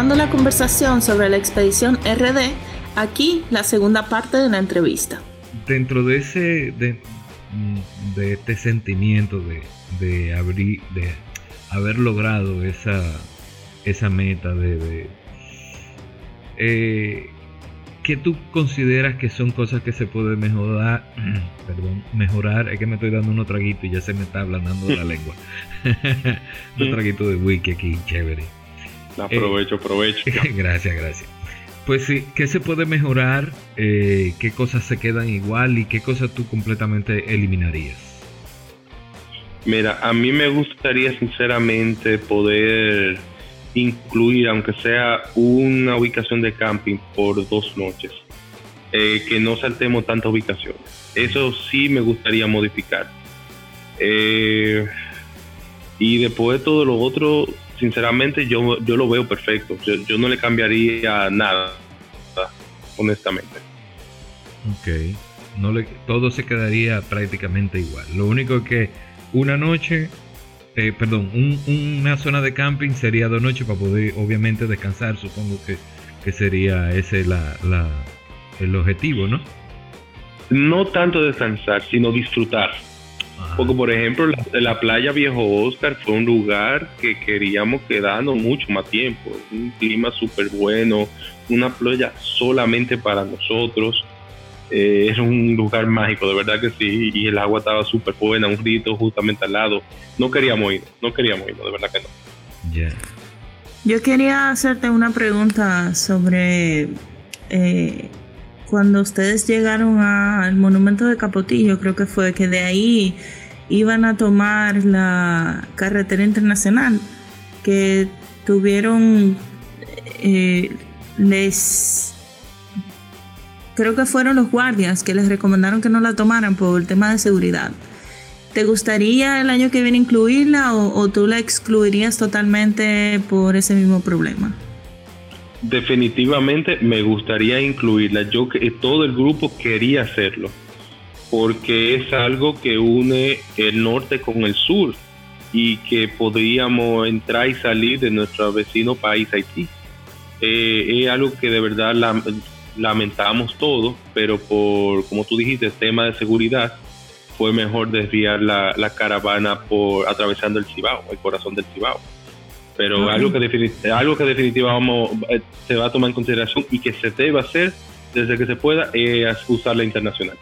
retomando la conversación sobre la expedición RD, aquí la segunda parte de la entrevista. Dentro de ese, de, de este sentimiento de, de, abrir, de haber logrado esa, esa meta de, eh, ¿qué tú consideras que son cosas que se pueden mejorar? Perdón, mejorar, es que me estoy dando unos traguitos y ya se me está ablandando la lengua. un traguito de wiki aquí, chévere. Aprovecho, aprovecho. gracias, gracias. Pues sí, ¿qué se puede mejorar? Eh, ¿Qué cosas se quedan igual y qué cosas tú completamente eliminarías? Mira, a mí me gustaría sinceramente poder incluir, aunque sea una ubicación de camping por dos noches, eh, que no saltemos tantas ubicaciones. Eso sí me gustaría modificar. Eh, y después de todo lo otro, sinceramente yo, yo lo veo perfecto. Yo, no le cambiaría nada, honestamente. Ok, no le, todo se quedaría prácticamente igual. Lo único que una noche, eh, perdón, una zona de camping sería dos noches para poder obviamente descansar, supongo que, sería ese la, el objetivo, ¿no? No tanto descansar, sino disfrutar. Porque, por ejemplo, la, playa Viejo Oscar fue un lugar que queríamos quedarnos mucho más tiempo. Un clima súper bueno, una playa solamente para nosotros. Eh, es un lugar mágico, de verdad que sí, y el agua estaba súper buena, un rito justamente al lado. No queríamos ir, no queríamos ir, de verdad que no. Yo quería hacerte una pregunta sobre eh, cuando ustedes llegaron al monumento de Capotillo, creo que fue que de ahí iban a tomar la carretera internacional, que tuvieron, eh, les creo que fueron los guardias que les recomendaron que no la tomaran por el tema de seguridad. ¿Te gustaría el año que viene incluirla o, tú la excluirías totalmente por ese mismo problema? Definitivamente me gustaría incluirla. Yo que todo el grupo quería hacerlo porque es algo que une el norte con el sur y que podríamos entrar y salir de nuestro vecino país Haití. Eh, es algo que de verdad la, lamentamos todo, pero por, como tú dijiste, tema de seguridad, fue mejor desviar la, caravana por atravesando el Cibao, el corazón del Cibao. Pero algo, que algo que definitivamente eh, se va a tomar en consideración y que se debe hacer desde que se pueda es usar la internacional.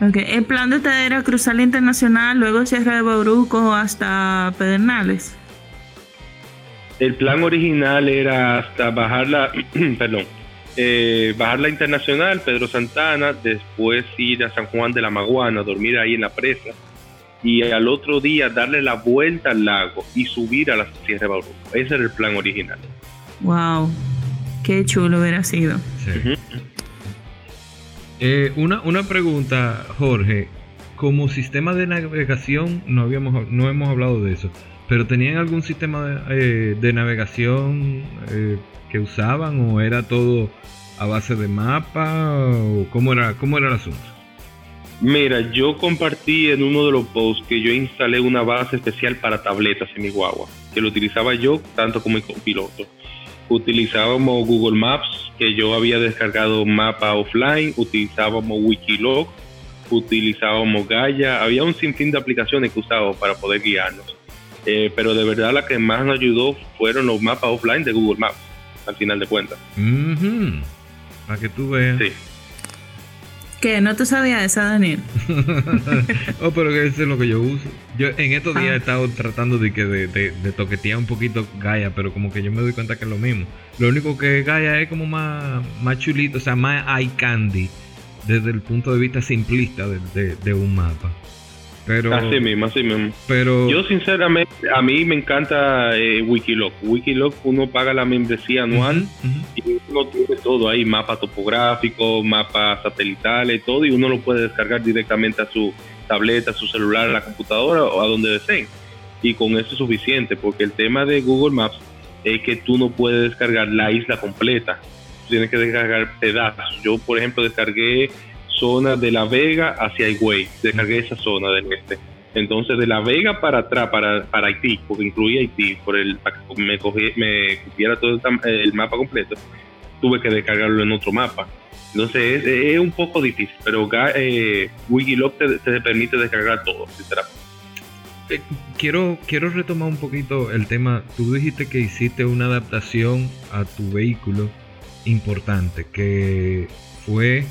Okay. El plan de ustedes era cruzar la internacional, luego Sierra de Bauruco hasta Pedernales. El plan original era hasta bajar la, perdón, eh, bajar la internacional, Pedro Santana, después ir a San Juan de la Maguana, dormir ahí en la presa, y al otro día darle la vuelta al lago y subir a la Sierra de Bauruco. Ese era el plan original. Wow, qué chulo hubiera sido. Eh, una, una pregunta, Jorge. Como sistema de navegación, no, habíamos, no hemos hablado de eso, pero ¿tenían algún sistema de, eh, navegación que usaban o era todo a base de mapa o cómo era, cómo era el asunto? Mira, yo compartí en uno de los posts que yo instalé una base especial para tabletas en mi guagua, que lo utilizaba yo tanto como mi copiloto. Utilizábamos Google Maps, que yo había descargado mapa offline, utilizábamos Wikilog, utilizábamos Gaia, había un sinfín de aplicaciones que usábamos para poder guiarnos. Eh, pero de verdad la que más nos ayudó fueron los mapas offline de Google Maps al final de cuentas. Para que tú veas. Sí. ¿Qué? ¿No te sabía esa, Daniel? oh, pero que eso es lo que yo uso. Yo en estos días he ah. estado tratando de, que de, de, toquetear un poquito Gaia, pero como que yo me doy cuenta que es lo mismo. Lo único que Gaia es como más, más chulito, o sea, más eye candy desde el punto de vista simplista de, de un mapa. Pero, así mismo, así mismo. Pero, Yo sinceramente, a mí me encanta eh, Wikiloc. Wikiloc uno paga la membresía anual y uno tiene todo ahí, mapa topográfico, mapas satelitales, todo, y uno lo puede descargar directamente a su tableta, a su celular, a la computadora o a donde deseen. Y con eso es suficiente, porque el tema de Google Maps es que tú no puedes descargar la isla completa, tienes que descargar pedazos. Yo, por ejemplo, descargué zona de La Vega hacia Higüey. Descargué esa zona del este. Entonces, de La Vega para atrás, para, para Haití, porque incluía Haití, por el, me, cogí, me cupiera todo el mapa completo, tuve que descargarlo en otro mapa. Entonces, es, un poco difícil, pero eh, Wikiloc te, te, permite descargar todo, sinceramente. Eh, quiero, quiero retomar un poquito el tema. Tú dijiste que hiciste una adaptación a tu vehículo importante, que fue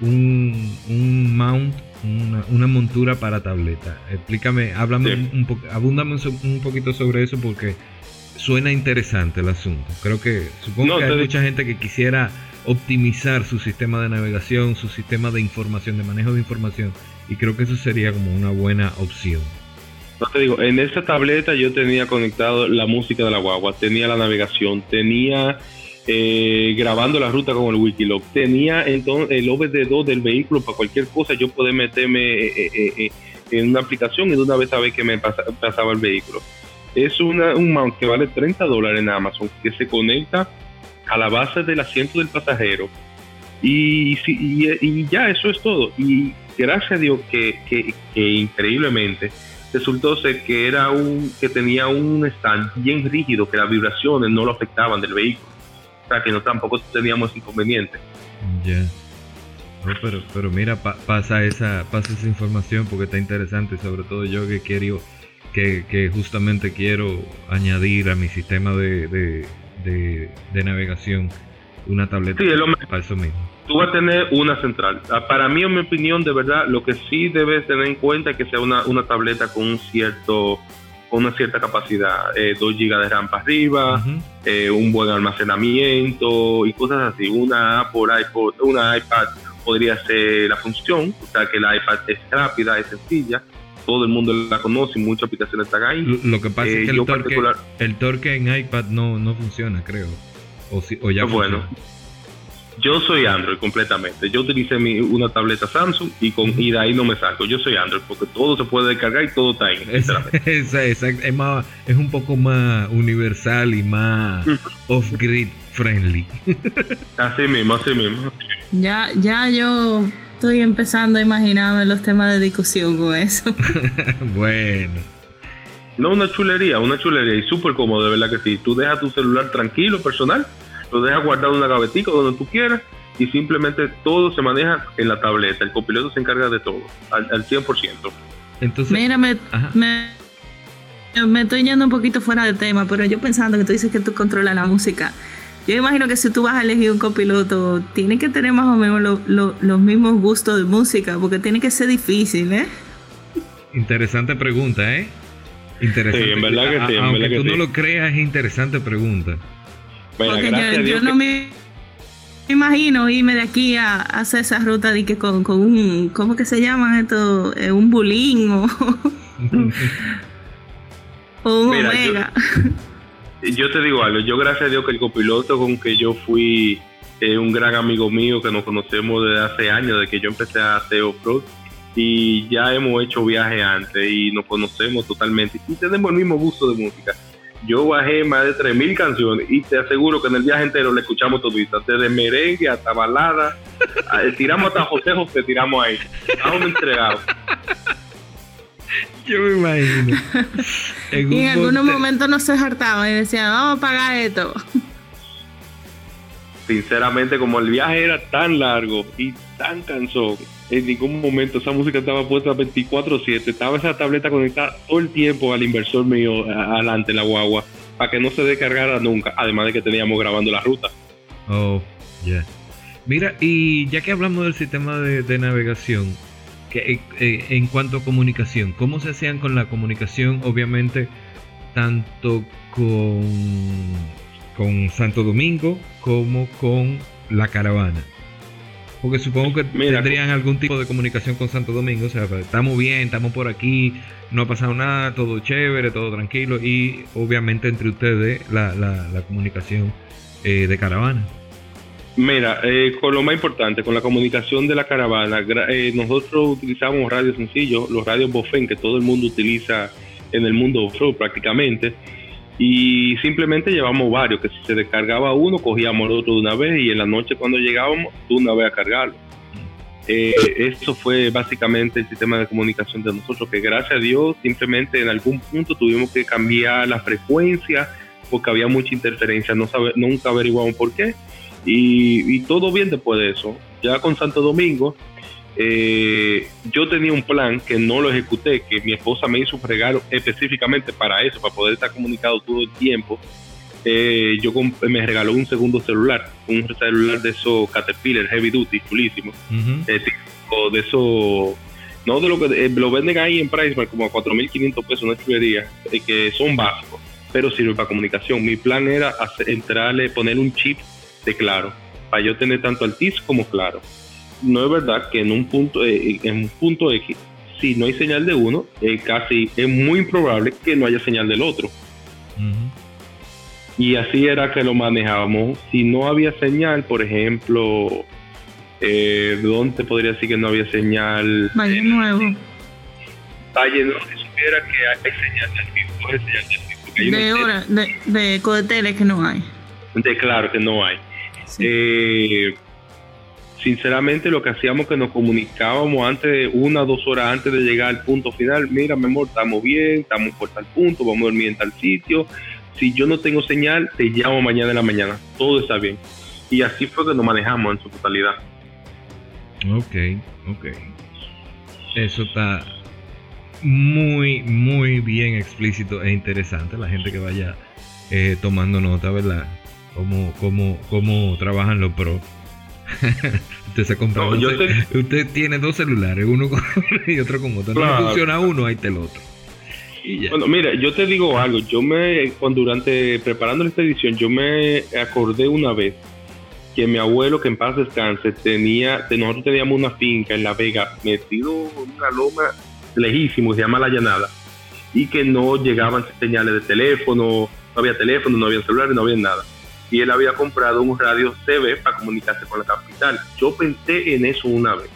un, un mount una, montura para tableta. Explícame, háblame un, poco, abúndame un, poquito sobre eso porque suena interesante el asunto. Creo que, supongo que hay mucha gente que quisiera optimizar su sistema de navegación, su sistema de información, de manejo de información, y creo que eso sería como una buena opción. No te digo, en esa tableta yo tenía conectado la música de la guagua, tenía la navegación, tenía eh, grabando la ruta con el Wikiloc. Tenía entonces el OBD2 del vehículo para cualquier cosa, yo poder meterme eh, eh, en una aplicación y de una vez saber que me pasaba el vehículo. Es una, un mount que vale 30 dólares en Amazon, que se conecta a la base del asiento del pasajero. Y, y, ya, eso es todo. Y gracias a Dios que, que increíblemente resultó ser que era un que tenía un stand bien rígido que las vibraciones no lo afectaban del vehículo que no tampoco teníamos inconveniente. Ya. pero, pero mira, pasa, esa, pasa esa información porque está interesante, sobre todo yo que quiero, que, que justamente quiero añadir a mi sistema de, de, navegación una tableta para eso mismo. Tú vas a tener una central. Ah, para mí, en mi opinión, de verdad, lo que sí debes tener en cuenta es que sea una, una tableta con un cierto con una cierta capacidad, eh, 2 GB de RAM para arriba, eh, un buen almacenamiento y cosas así. Una Apple iPod, una iPad podría ser la función, o sea que la iPad es rápida, es sencilla, todo el mundo la conoce y muchas aplicaciones están ahí. Lo, que pasa es que eh, el torque, en iPad no, no funciona, creo. O, si, o ya bueno. Yo soy Android completamente. Yo utilicé mi, una tableta Samsung y con y de ahí no me saco. Yo soy Android porque todo se puede descargar y todo está ahí. Es, es, más, es un poco más universal y más off-grid friendly. así mismo, así mismo. Ya, ya yo estoy empezando a imaginarme los temas de discusión con eso. bueno. No, una chulería, una chulería y súper cómodo, de verdad que sí. Tú dejas tu celular tranquilo, personal lo dejas guardado en una gavetica donde tú quieras y simplemente todo se maneja en la tableta. El copiloto se encarga de todo, al, 100%. Entonces, Mira, me, me, estoy yendo un poquito fuera de tema, pero yo pensando que tú dices que tú controlas la música. Yo imagino que si tú vas a elegir un copiloto, tiene que tener más o menos los mismos gustos de música, porque tiene que ser difícil, ¿eh? Interesante pregunta, ¿eh? Interesante. Sí, en verdad que sí. aunque tú no lo creas, es interesante pregunta. Porque yo, no me imagino irme de aquí a, hacer esa ruta de que con, un, ¿cómo que se llama esto? Eh, un bulín o, un omega. Yo, te digo algo, yo gracias a Dios que el copiloto con que yo fui eh, un gran amigo mío que nos conocemos desde hace años, de que yo empecé a hacer off-road y ya hemos hecho viajes antes y nos conocemos totalmente y tenemos el mismo gusto de música yo bajé más de 3.000 canciones y te aseguro que en el viaje entero le escuchamos todita, desde merengue hasta balada, tiramos hasta José José, tiramos ahí, estamos entregados. Yo me imagino. y en algunos momentos no se hartaban y decían, vamos a pagar esto. Sinceramente, como el viaje era tan largo y tan cansón, en ningún momento esa música estaba puesta 24/7, estaba esa tableta conectada todo el tiempo al inversor mío adelante, la guagua, para que no se descargara nunca, además de que teníamos grabando la ruta. Oh, ya. Mira, y ya que hablamos del sistema de, navegación, eh, eh, en cuanto a comunicación, ¿cómo se hacían con la comunicación? Obviamente, tanto con Santo Domingo como con la caravana. Porque supongo que tendrían algún tipo de comunicación con Santo Domingo. O sea, pues, estamos bien, estamos por aquí, no ha pasado nada, todo chévere, todo tranquilo. Y obviamente entre ustedes la, la, comunicación eh, de caravana. Mira, eh, con lo más importante, con la comunicación de la caravana, eh, nosotros utilizamos radios sencillos, los radios Bofen que todo el mundo utiliza en el mundo offroad prácticamente y simplemente llevamos varios, que si se descargaba uno, cogíamos el otro de una vez y en la noche cuando llegábamos, de una vez a cargarlo. Eh, eso fue básicamente el sistema de comunicación de nosotros, que gracias a Dios simplemente en algún punto tuvimos que cambiar la frecuencia porque había mucha interferencia, no sabe, nunca averiguamos por qué. Y, y todo bien después de eso. Ya con Santo Domingo, eh, yo tenía un plan que no lo ejecuté, que mi esposa me hizo un regalo específicamente para eso, para poder estar comunicado todo el tiempo. Eh, yo me regaló un segundo celular, un celular de esos Caterpillar Heavy Duty, chulísimo. Eh, de eso, no de lo que lo venden ahí en Price como a 4.500 pesos, una chulería, que son básicos, pero sirve para comunicación. Mi plan era entrarle, poner un chip de claro, para yo tener tanto Altis como claro no es verdad que en un punto, eh, en un punto X, si no hay señal de uno, eh, casi es muy improbable que no haya señal del otro. Y así era que lo manejábamos. Si no había señal, por ejemplo, eh, ¿dónde podría decir que no había señal? Valle Nuevo. Valle Nuevo, si supiera que hay señal del tipo, hay señal del tipo. De hora, de, de que no hay. De claro que no hay. Eh, sinceramente lo que hacíamos que nos comunicábamos antes, una o dos horas antes de llegar al punto final, mira mi amor, estamos bien, estamos por tal punto, vamos a dormir en tal sitio, si yo no tengo señal, te llamo mañana en la mañana, todo está bien. Y así fue que nos manejamos en su totalidad. Ok, ok. Eso está muy, muy bien explícito e interesante. La gente que vaya eh, tomando nota, ¿verdad? Cómo, cómo, cómo trabajan los pros usted se compra usted tiene dos celulares, uno con y otro con otro. No funciona uno, ahí está el otro. Bueno, mira, yo te digo algo. Yo me, cuando durante preparando esta edición, yo me acordé una vez que mi abuelo, que en paz descanse, tenía, nosotros teníamos una finca en La Vega, metido en una loma lejísimo, se llama La Llanada, y que no llegaban señales de teléfono, no había teléfono, no había celulares, no había nada y él había comprado un radio CB para comunicarse con la capital. Yo pensé en eso una vez,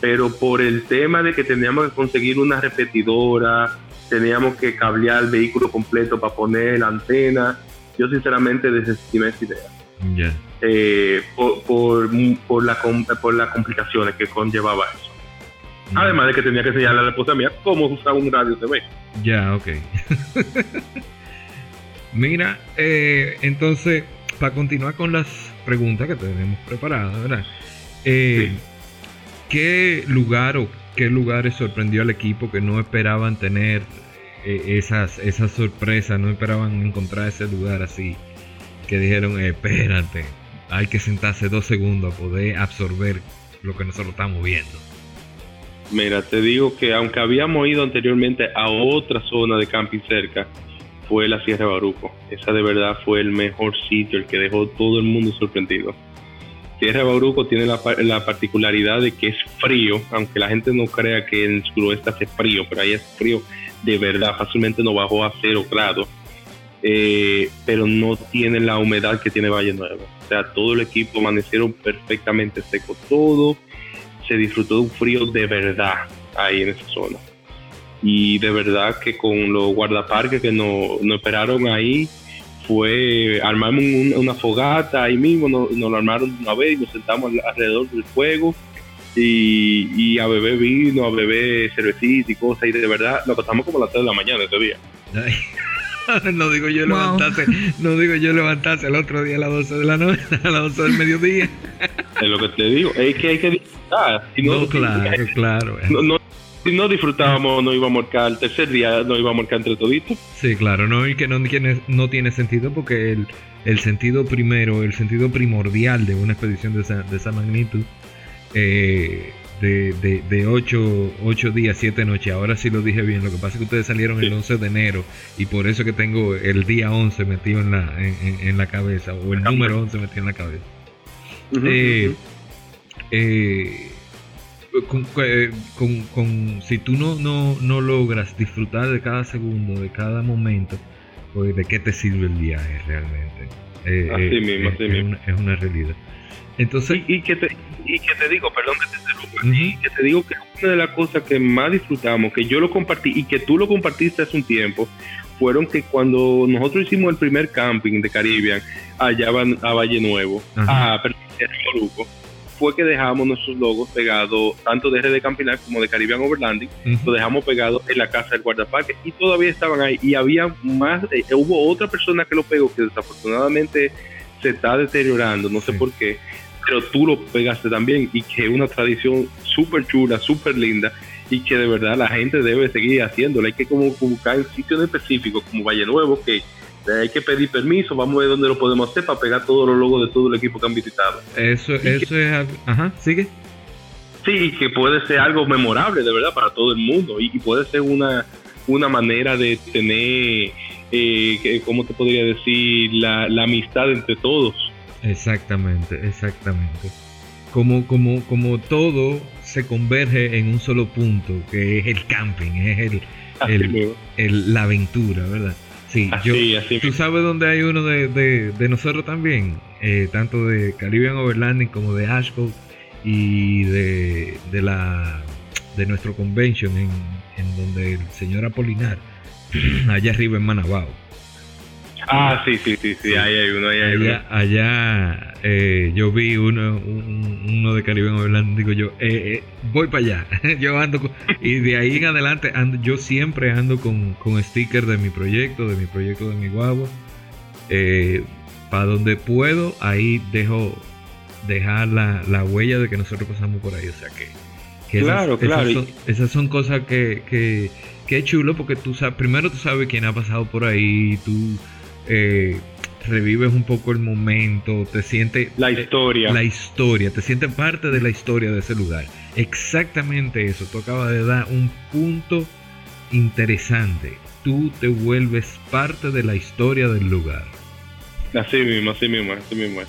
pero por el tema de que teníamos que conseguir una repetidora, teníamos que cablear el vehículo completo para poner la antena, yo sinceramente desestimé esa idea. Eh, por, por, la, por las complicaciones que conllevaba eso. Además de que tenía que enseñarle a la esposa mía cómo usar un radio CB. Ya, ok. Mira, eh, entonces, para continuar con las preguntas que tenemos preparadas, ¿verdad? Eh, ¿Qué lugar o qué lugares sorprendió al equipo que no esperaban tener eh, esas, esas sorpresas, no esperaban encontrar ese lugar así? Que dijeron, espérate, hay que sentarse dos segundos a poder absorber lo que nosotros estamos viendo. Mira, te digo que aunque habíamos ido anteriormente a otra zona de camping cerca, fue la Sierra Baruco. Esa de verdad fue el mejor sitio, el que dejó todo el mundo sorprendido. Sierra Bauruco tiene la, particularidad de que es frío, aunque la gente no crea que en el suroeste hace frío, pero ahí es frío de verdad, fácilmente no bajó a cero grados, eh, pero no tiene la humedad que tiene Valle Nuevo. O sea, todo el equipo amanecieron perfectamente seco, todo se disfrutó de un frío de verdad ahí en esa zona y de verdad que con los guardaparques que nos, esperaron ahí fue armamos una fogata ahí mismo, nos, lo armaron una vez y nos sentamos alrededor del fuego y, a beber vino, a beber cervecita y cosas y de verdad nos pasamos como a las 3 de la mañana ese día. no digo yo levantarse, no digo yo levantarse el otro día a las 12 de la noche, a las 12 del mediodía. es lo que te digo, es que hay que disfrutar. no, claro, claro. No, si no disfrutábamos, no íbamos a marcar el tercer día, no íbamos a marcar entre toditos. Sí, claro, no, y que no tiene, no tiene sentido porque el, el sentido primero, el sentido primordial de una expedición de esa, de esa magnitud, eh, de, de, de 8, días, 7 noches, ahora sí lo dije bien, lo que pasa es que ustedes salieron el 11 de enero y por eso que tengo el día 11 metido en la, en, la cabeza, o el número 11 metido en la cabeza. eh, eh con, con, si tú no, no, no, logras disfrutar de cada segundo, de cada momento, pues de qué te sirve el viaje realmente. Eh, así eh, mismo, es, así mismo. Una, es una realidad. Entonces, y, que te, y que te digo, perdón que te interrumpa, y que te digo que una de las cosas que más disfrutamos, que yo lo compartí y que tú lo compartiste hace un tiempo, fueron que cuando nosotros hicimos el primer camping de Caribbean allá a Valle Nuevo, a, a fue que dejamos nuestros logos pegados, tanto de RD Campinar como de Caribbean Overlanding, lo dejamos pegados en la casa del guardaparque y todavía estaban ahí. Y había más, eh, hubo otra persona que lo pegó que desafortunadamente se está deteriorando, no sé por qué, pero tú lo pegaste también y que es una tradición súper chula, súper linda y que de verdad la gente debe seguir haciéndola. Hay que como buscar en sitios específicos como Valle Nuevo, que hay que pedir permiso, vamos a ver dónde lo podemos hacer para pegar todos los logos de todo el equipo que han visitado. Eso, eso es algo. Ajá, sigue. Sí, que puede ser algo memorable de verdad para todo el mundo y, puede ser una, una manera de tener, eh, ¿cómo te podría decir? La, la amistad entre todos. Exactamente, exactamente. Como, como, como todo se converge en un solo punto, que es el camping, es el, el la aventura, ¿verdad? Sí, yo, tú sabes dónde hay uno de, de, nosotros también, eh, tanto de Caribbean Overlanding como de Ashcroft y de, de la de nuestro convention en, en donde el señor Apolinar, allá arriba en Manabao. Ah, sí, sí, sí, sí, ahí hay uno, ahí hay allá, uno. Allá eh, yo vi uno, uno de Caribe hablando, digo yo, eh, eh, voy para allá. yo ando y de ahí en adelante ando, yo siempre ando con, con stickers de mi proyecto, de mi proyecto de mi guagua. para donde puedo, ahí dejo dejar la, la, huella de que nosotros pasamos por ahí. O sea que, claro, claro. Esas son, esas son cosas que, que, que es chulo porque tú sabes, primero tú sabes quién ha pasado por ahí, tú eh, revives un poco el momento, te sientes... La historia. La historia, te sientes parte de la historia de ese lugar. Exactamente eso, tú acabas de dar un punto interesante. Tú te vuelves parte de la historia del lugar. Así mismo, así mismo, así mismo.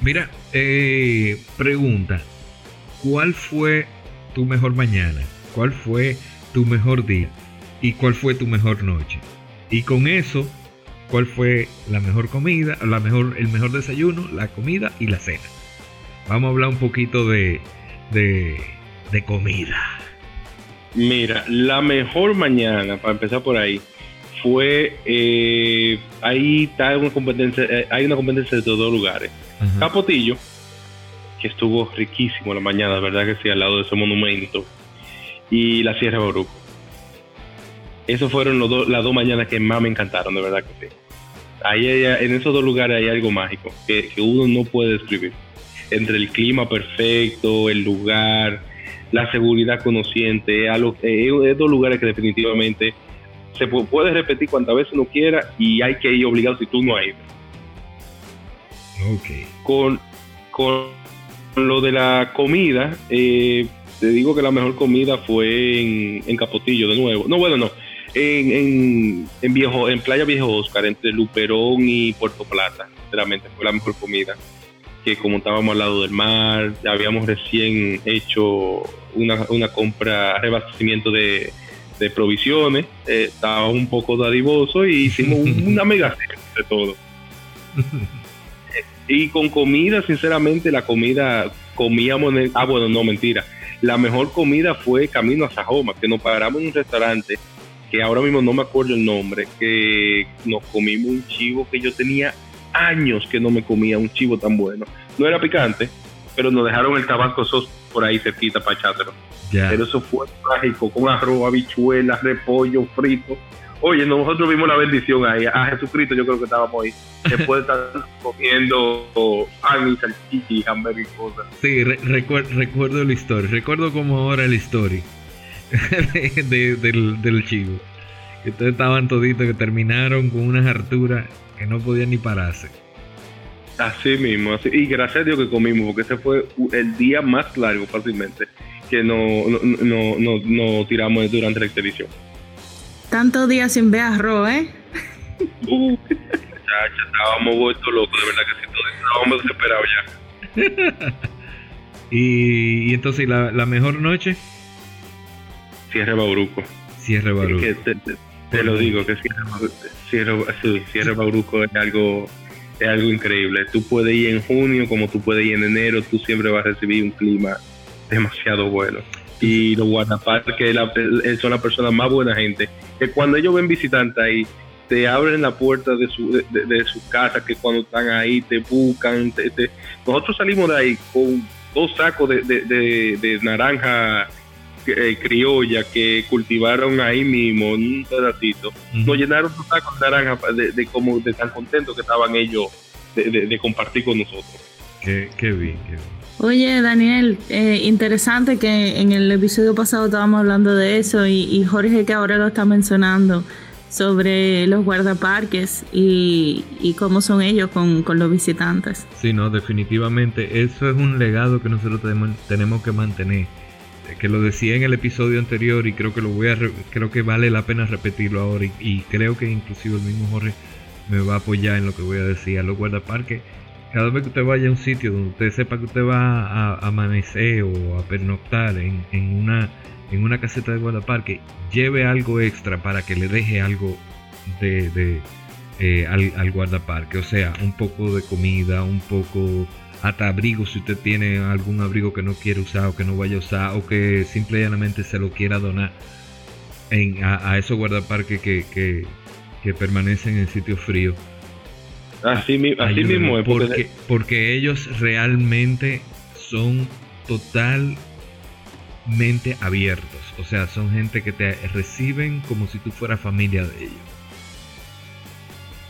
Mira, eh, pregunta, ¿cuál fue tu mejor mañana? ¿Cuál fue tu mejor día? ¿Y cuál fue tu mejor noche? Y con eso, ¿cuál fue la mejor comida, la mejor, el mejor desayuno, la comida y la cena? Vamos a hablar un poquito de, de, comida. Mira, la mejor mañana, para empezar por ahí, fue eh, ahí está una competencia, eh, hay una competencia de todos lugares. Capotillo, que estuvo riquísimo la mañana, verdad que sí, al lado de ese monumento, y la Sierra Boruco. Esos fueron los las dos mañanas que más me encantaron, de verdad que sí. Ahí en esos dos lugares hay algo mágico que, uno no puede describir. Entre el clima perfecto, el lugar, la seguridad conociente, algo, eh, es dos lugares que definitivamente se puede repetir cuantas veces uno quiera y hay que ir obligado si tú no has ido. Okay. Con, con lo de la comida, eh, te digo que la mejor comida fue en, en Capotillo de nuevo. No, bueno, no en, en, viejo, en Playa Viejo Oscar, entre Luperón y Puerto Plata. Sinceramente, fue la mejor comida. Que como estábamos al lado del mar, habíamos recién hecho una, una compra, rebastecimiento de, de provisiones, eh, estaba un poco dadivoso y hicimos una mega de todo. y con comida, sinceramente, la comida comíamos en ah bueno, no mentira. La mejor comida fue camino a Sajoma, que nos paramos en un restaurante que ahora mismo no me acuerdo el nombre, que nos comimos un chivo que yo tenía años que no me comía un chivo tan bueno. No era picante, pero nos dejaron el tabasco sos por ahí cerquita para echártelo. Pero eso fue mágico, con arroz, habichuelas, repollo, frito. Oye, nosotros vimos la bendición ahí. A Jesucristo yo creo que estábamos ahí. Después de estar comiendo pan y salchicha y hamburguesas y cosas. Sí, recuerdo la historia. Recuerdo como ahora la historia. del, del chivo. Entonces estaban toditos que terminaron con unas harturas que no podían ni pararse. Así mismo, así, y gracias a Dios que comimos, porque ese fue el día más largo fácilmente que no, no, no, no, tiramos durante la expedición. Tantos días sin ver arroz, ¿eh? Uh, estábamos vueltos locos, de verdad que sí, todos estábamos desesperados ya. y, y, entonces, ¿la, ¿la mejor noche? Cierre Bauruco. Cierre Bauruco. te, lo digo, que Cierre, cierre, Bauruco es algo, es algo increíble. Tú puedes ir en junio como tú puedes ir en enero, tú siempre vas a recibir un clima demasiado bueno. Y los guardaparques son las personas más buena gente. Que cuando ellos ven visitantes ahí, te abren la puerta de su, de, su casa, que cuando están ahí te buscan. Nosotros salimos de ahí con dos sacos de, de naranja eh, criolla que cultivaron ahí mismo en un pedacito. Nos llenaron dos sacos de naranja de, como de tan contentos que estaban ellos de, compartir con nosotros. Qué, bien, qué bien. Oye, Daniel, eh, interesante que en el episodio pasado estábamos hablando de eso y, Jorge que ahora lo está mencionando sobre los guardaparques y, y cómo son ellos con, los visitantes. Sí, no, definitivamente eso es un legado que nosotros tenemos, tenemos que mantener. Que lo decía en el episodio anterior y creo que lo voy a creo que vale la pena repetirlo ahora y, creo que inclusive el mismo Jorge me va a apoyar en lo que voy a decir. A los guardaparques cada vez que usted vaya a un sitio donde usted sepa que usted va a, amanecer o a pernoctar en, una, en una caseta de guardaparque, lleve algo extra para que le deje algo de, eh, al, guardaparque. O sea, un poco de comida, un poco hasta abrigo si usted tiene algún abrigo que no quiere usar o que no vaya a usar o que simplemente se lo quiera donar en, a, esos guardaparques que, que, que permanecen en sitios fríos Así, mismo es. Porque, porque ellos realmente son totalmente abiertos. O sea, son gente que te reciben como si tú fueras familia de ellos.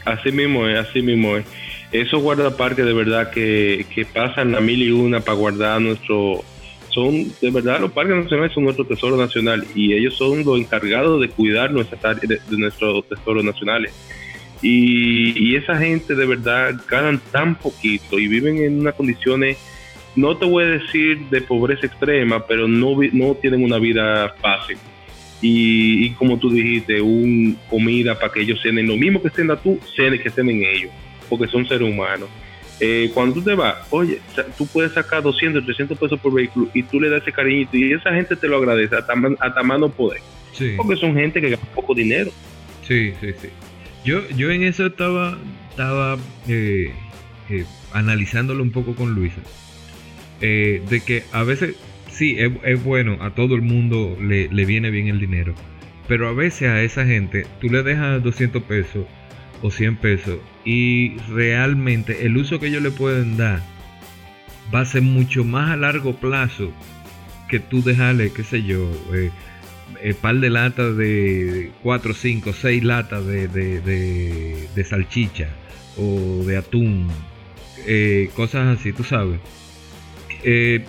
Así mismo es, así mismo es. Esos guardaparques de verdad que, pasan a mil y una para guardar nuestro... Son, de verdad, los parques nacionales son nuestro tesoro nacional y ellos son los encargados de cuidar nuestra, de, nuestros tesoros nacionales y, esa gente de verdad ganan tan poquito y viven en unas condiciones, no te voy a decir de pobreza extrema, pero no, no tienen una vida fácil. Y, como tú dijiste, un comida para que ellos cenen lo mismo que estén tú, cenen que estén en ellos, porque son seres humanos. Eh, cuando tú te vas, oye, tú puedes sacar 200, 300 pesos por vehículo y tú le das ese cariñito y esa gente te lo agradece hasta, hasta mano poder. Porque son gente que gana poco dinero. Sí, sí, sí. Yo, yo en eso estaba, estaba eh, eh, analizándolo un poco con Luisa. De que a veces, sí, es, bueno, a todo el mundo le, viene bien el dinero. Pero a veces a esa gente tú le dejas 200 pesos o 100 pesos y realmente el uso que ellos le pueden dar va a ser mucho más a largo plazo que tú dejarle, qué sé yo, el par de latas de 4, 5, 6 latas de, de, salchicha o de atún, eh, cosas así, tú sabes. Eh,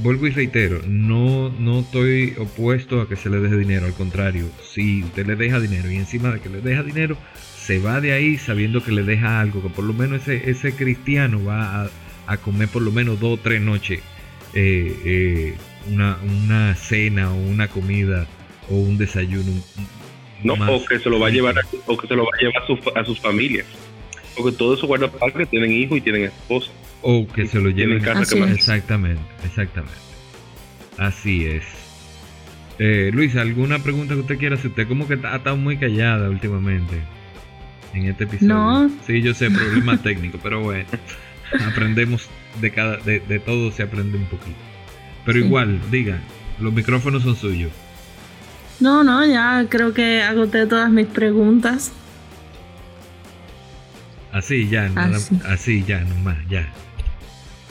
vuelvo y reitero, no, no estoy opuesto a que se le deje dinero, al contrario, si usted le deja dinero y encima de que le deja dinero, se va de ahí sabiendo que le deja algo, que por lo menos ese, ese cristiano va a, comer por lo menos dos o tres noches eh, una, una cena o una comida o un desayuno. No, o que se lo va a llevar a, o que se lo va a llevar a, sus familias. Porque todos esos guardaparques tienen hijos y tienen esposa. O que se lo lleven a casa. Exactamente, exactamente. Así es. Eh, Luis, ¿alguna pregunta que usted quiera hacer? Usted como que ha estado muy callada últimamente en este episodio. No. Sí, yo sé, problema técnico, pero bueno, aprendemos de cada, de, de todo se aprende un poquito. Pero igual, diga, los micrófonos son suyos. No, no, ya creo que agoté todas mis preguntas. Así ya, así, así ya, nomás, ya.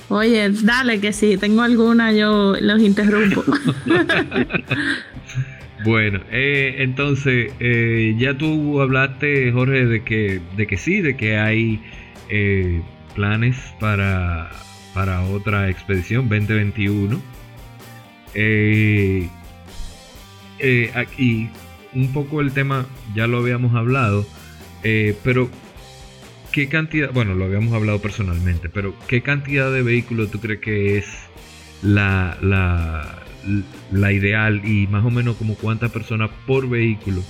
Oye, dale que si tengo alguna yo los interrumpo. bueno, eh, entonces eh, ya tú hablaste, Jorge, de que, de que sí, de que hay eh, planes para, para otra expedición 2021. Eh, aquí un poco el tema ya lo habíamos hablado, pero ¿qué cantidad, bueno, lo habíamos hablado personalmente, pero ¿qué cantidad de vehículos tú crees que es la, la, ideal y más o menos como cuántas personas por vehículo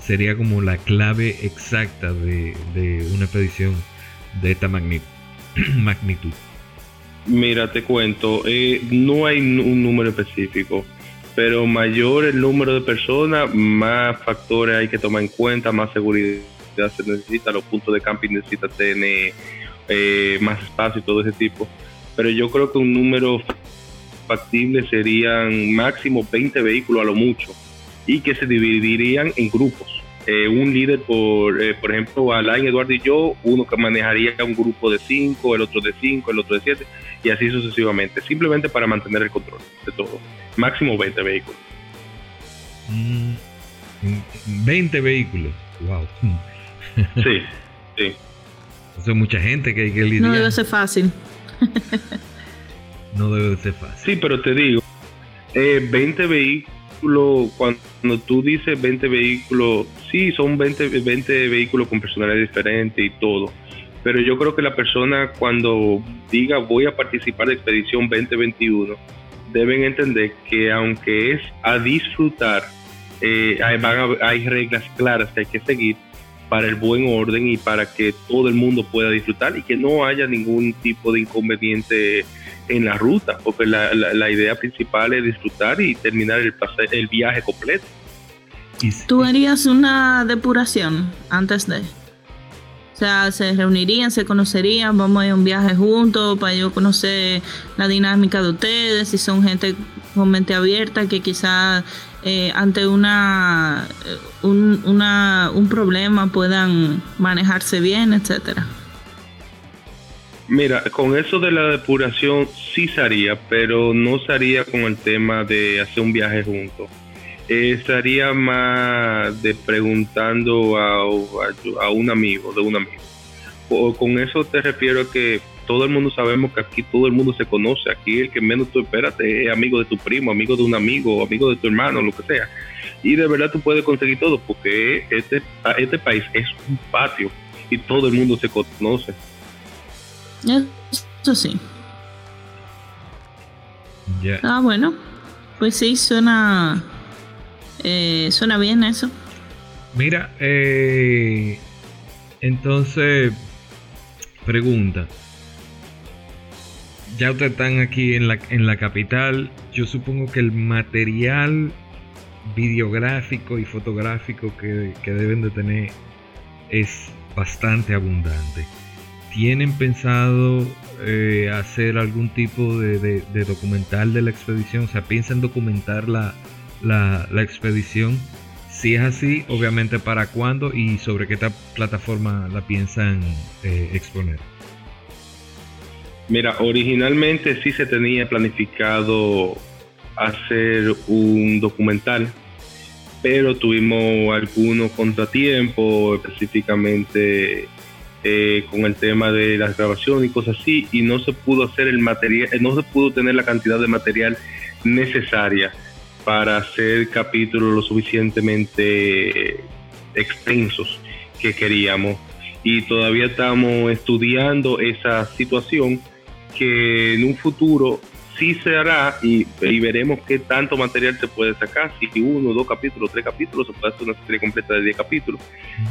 sería como la clave exacta de, una expedición de esta magnitud? Mira, te cuento, eh, no hay un número específico pero mayor el número de personas, más factores hay que tomar en cuenta, más seguridad se necesita, los puntos de camping necesitan tener eh, más espacio y todo ese tipo. Pero yo creo que un número serían máximo 20 vehículos a lo mucho y que se dividirían en grupos. eh, un líder por, eh, por ejemplo, Alain, Eduardo y yo, uno que manejaría un grupo de cinco, el otro de cinco, el otro de siete, y así sucesivamente, simplemente para mantener el control de todo. Máximo 20 vehículos. 20 mm, vehículos, wow. sí, sí. Eso es mucha gente que hay que lidiar. No debe ser fácil. no debe ser fácil. Sí, pero te digo, eh, 20 vehículos, cuando tú dices 20 vehículos, sí, son 20, 20 vehículos con personalidad diferente y todo. Pero yo creo que la persona cuando diga voy a participar de Expedición 2021, deben entender que aunque es a disfrutar, eh, hay, hay reglas claras que hay que seguir para el buen orden y para que todo el mundo pueda disfrutar y que no haya ningún tipo de inconveniente en la ruta, porque la, la, idea principal es disfrutar y terminar el, el viaje completo. ¿Tú harías una depuración antes de? O sea, se reunirían, se conocerían, vamos a ir a un viaje juntos para yo conocer la dinámica de ustedes, si son gente con mente abierta que quizás eh, ante una un, una, un problema puedan manejarse bien, etcétera. Mira, con eso de la depuración sí se haría, pero no se haría con el tema de hacer un viaje juntos. Eh, estaría más de preguntando a, a, un amigo, de un amigo. O con eso te refiero a que todo el mundo sabemos que aquí todo el mundo se conoce. Aquí el que menos tú esperas es amigo de tu primo, amigo de un amigo, amigo de tu hermano, lo que sea. Y de verdad tú puedes conseguir todo porque este, este país es un patio y todo el mundo se conoce. Eso sí. Ah, bueno. Pues sí, suena. Eh, suena bien eso. Mira, eh, entonces, pregunta. Ya ustedes están aquí en la, en la capital. Yo supongo que el material videográfico y fotográfico que, que deben de tener es bastante abundante. ¿Tienen pensado eh, hacer algún tipo de, documental de la expedición? O sea, ¿piensan documentar la, la, expedición? Si es así, obviamente para cuándo y sobre qué plataforma la piensan eh, exponer. Mira, originalmente sí se tenía planificado hacer un documental, pero tuvimos algunos contratiempos, específicamente eh, con el tema de las grabaciones y cosas así, y no se pudo hacer el material, no se pudo tener la cantidad de material necesaria para hacer capítulos lo suficientemente extensos que queríamos. Y todavía estamos estudiando esa situación que en un futuro sí se hará y, veremos qué tanto material se puede sacar, si uno, dos capítulos, tres capítulos, se puede hacer una serie completa de diez capítulos,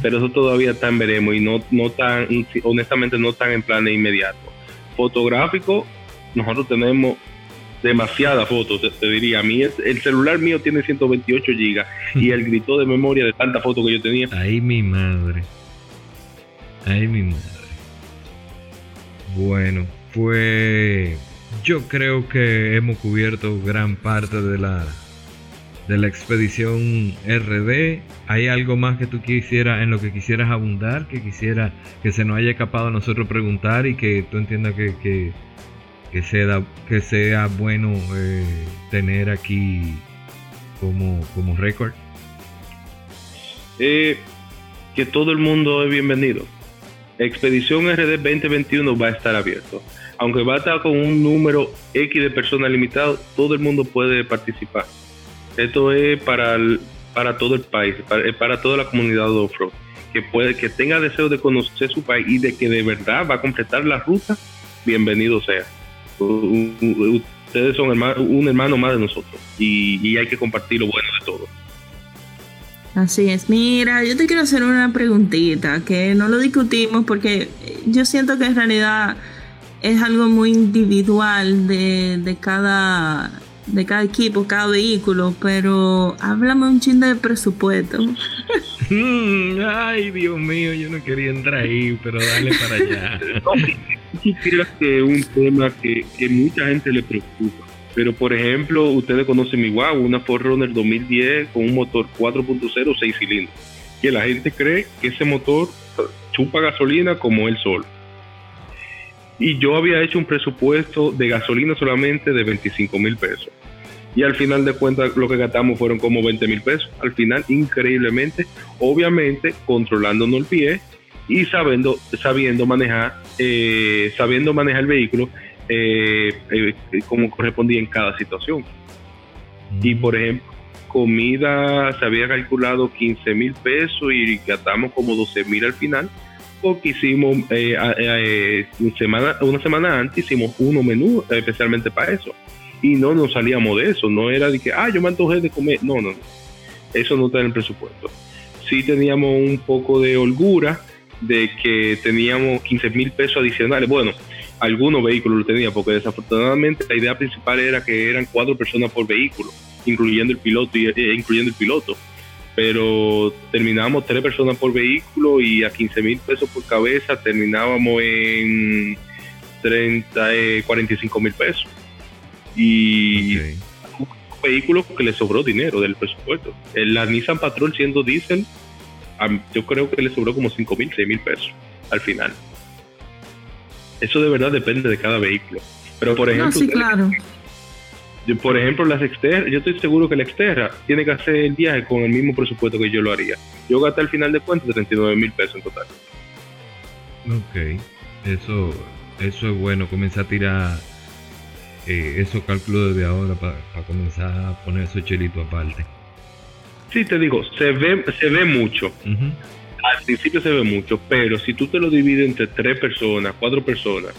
pero eso todavía en veremos y no, no tan, honestamente no tan en plan inmediato. Fotográfico, nosotros tenemos demasiadas fotos, te, diría. A mí el celular mío tiene 128 gigas y el grito de memoria de tantas fotos que yo tenía. Ay, mi madre. Ay, mi madre. Bueno, pues yo creo que hemos cubierto gran parte de la de la expedición RD. ¿Hay algo más que tú quisieras, en lo que quisieras abundar, que quisiera que se nos haya escapado a nosotros preguntar y que tú entiendas que, que, sea, que sea bueno eh, tener aquí como, como récord? Eh, que todo el mundo es bienvenido. Expedición RD 2021 va a estar abierto aunque va a estar con un número X de personas limitado, todo el mundo puede participar. Esto es para, para todo el país, para, para toda la comunidad de off-road, que, que tenga deseo de conocer su país y de que de verdad va a completar la ruta, bienvenido sea. Ustedes son un hermano más de nosotros y, y hay que compartir lo bueno de todo. Así es. Mira, yo te quiero hacer una preguntita que no lo discutimos porque yo siento que en realidad es algo muy individual de, de, cada de cada equipo, cada vehículo, pero háblame un chin de presupuesto. Mm, ay, Dios mío, yo no quería entrar ahí, pero dale para allá. sí creo que es un tema que, que mucha gente le preocupa. Pero, por ejemplo, ustedes conocen mi guau, una Forerunner 2010 con un motor 4.0, 6 cilindros. que la gente cree que ese motor chupa gasolina como el sol. Y yo había hecho un presupuesto de gasolina solamente de 25 mil pesos. Y al final de cuentas lo que gastamos fueron como 20 mil pesos. Al final, increíblemente, obviamente controlándonos el pie y sabiendo, sabiendo manejar, eh, sabiendo manejar el vehículo eh, eh, como correspondía en cada situación. Y por ejemplo, comida se había calculado 15 mil pesos y gastamos como 12 mil al final porque hicimos una, semana, una semana antes hicimos uno menú especialmente para eso y no nos salíamos de eso no era de que ah yo me antojé de comer no no, no. eso no está en el presupuesto sí teníamos un poco de holgura de que teníamos 15 mil pesos adicionales. Bueno, algunos vehículos lo tenían, porque desafortunadamente la idea principal era que eran cuatro personas por vehículo, incluyendo el piloto eh, incluyendo el piloto. Pero terminábamos tres personas por vehículo y a 15 mil pesos por cabeza terminábamos en 30, 45 eh, mil pesos. Y un vehículo que le sobró dinero del presupuesto. La Nissan Patrol siendo diésel yo creo que le sobró como 5 mil, 6 mil pesos al final. Eso de verdad depende de cada vehículo. Pero por ejemplo, sí, claro. Yo, por ejemplo, las Xterra, yo estoy seguro que la Xterra tiene que hacer el viaje con el mismo presupuesto que yo lo haría. Yo gasté al final de cuentas 39 mil pesos en total. Ok, eso, eso es bueno, comenzar a tirar eh, esos cálculos desde ahora para comenzar a poner esos chelitos aparte. Sí, te digo, se ve, se ve mucho. Al principio se ve mucho, pero si tú te lo divides entre tres personas, cuatro personas,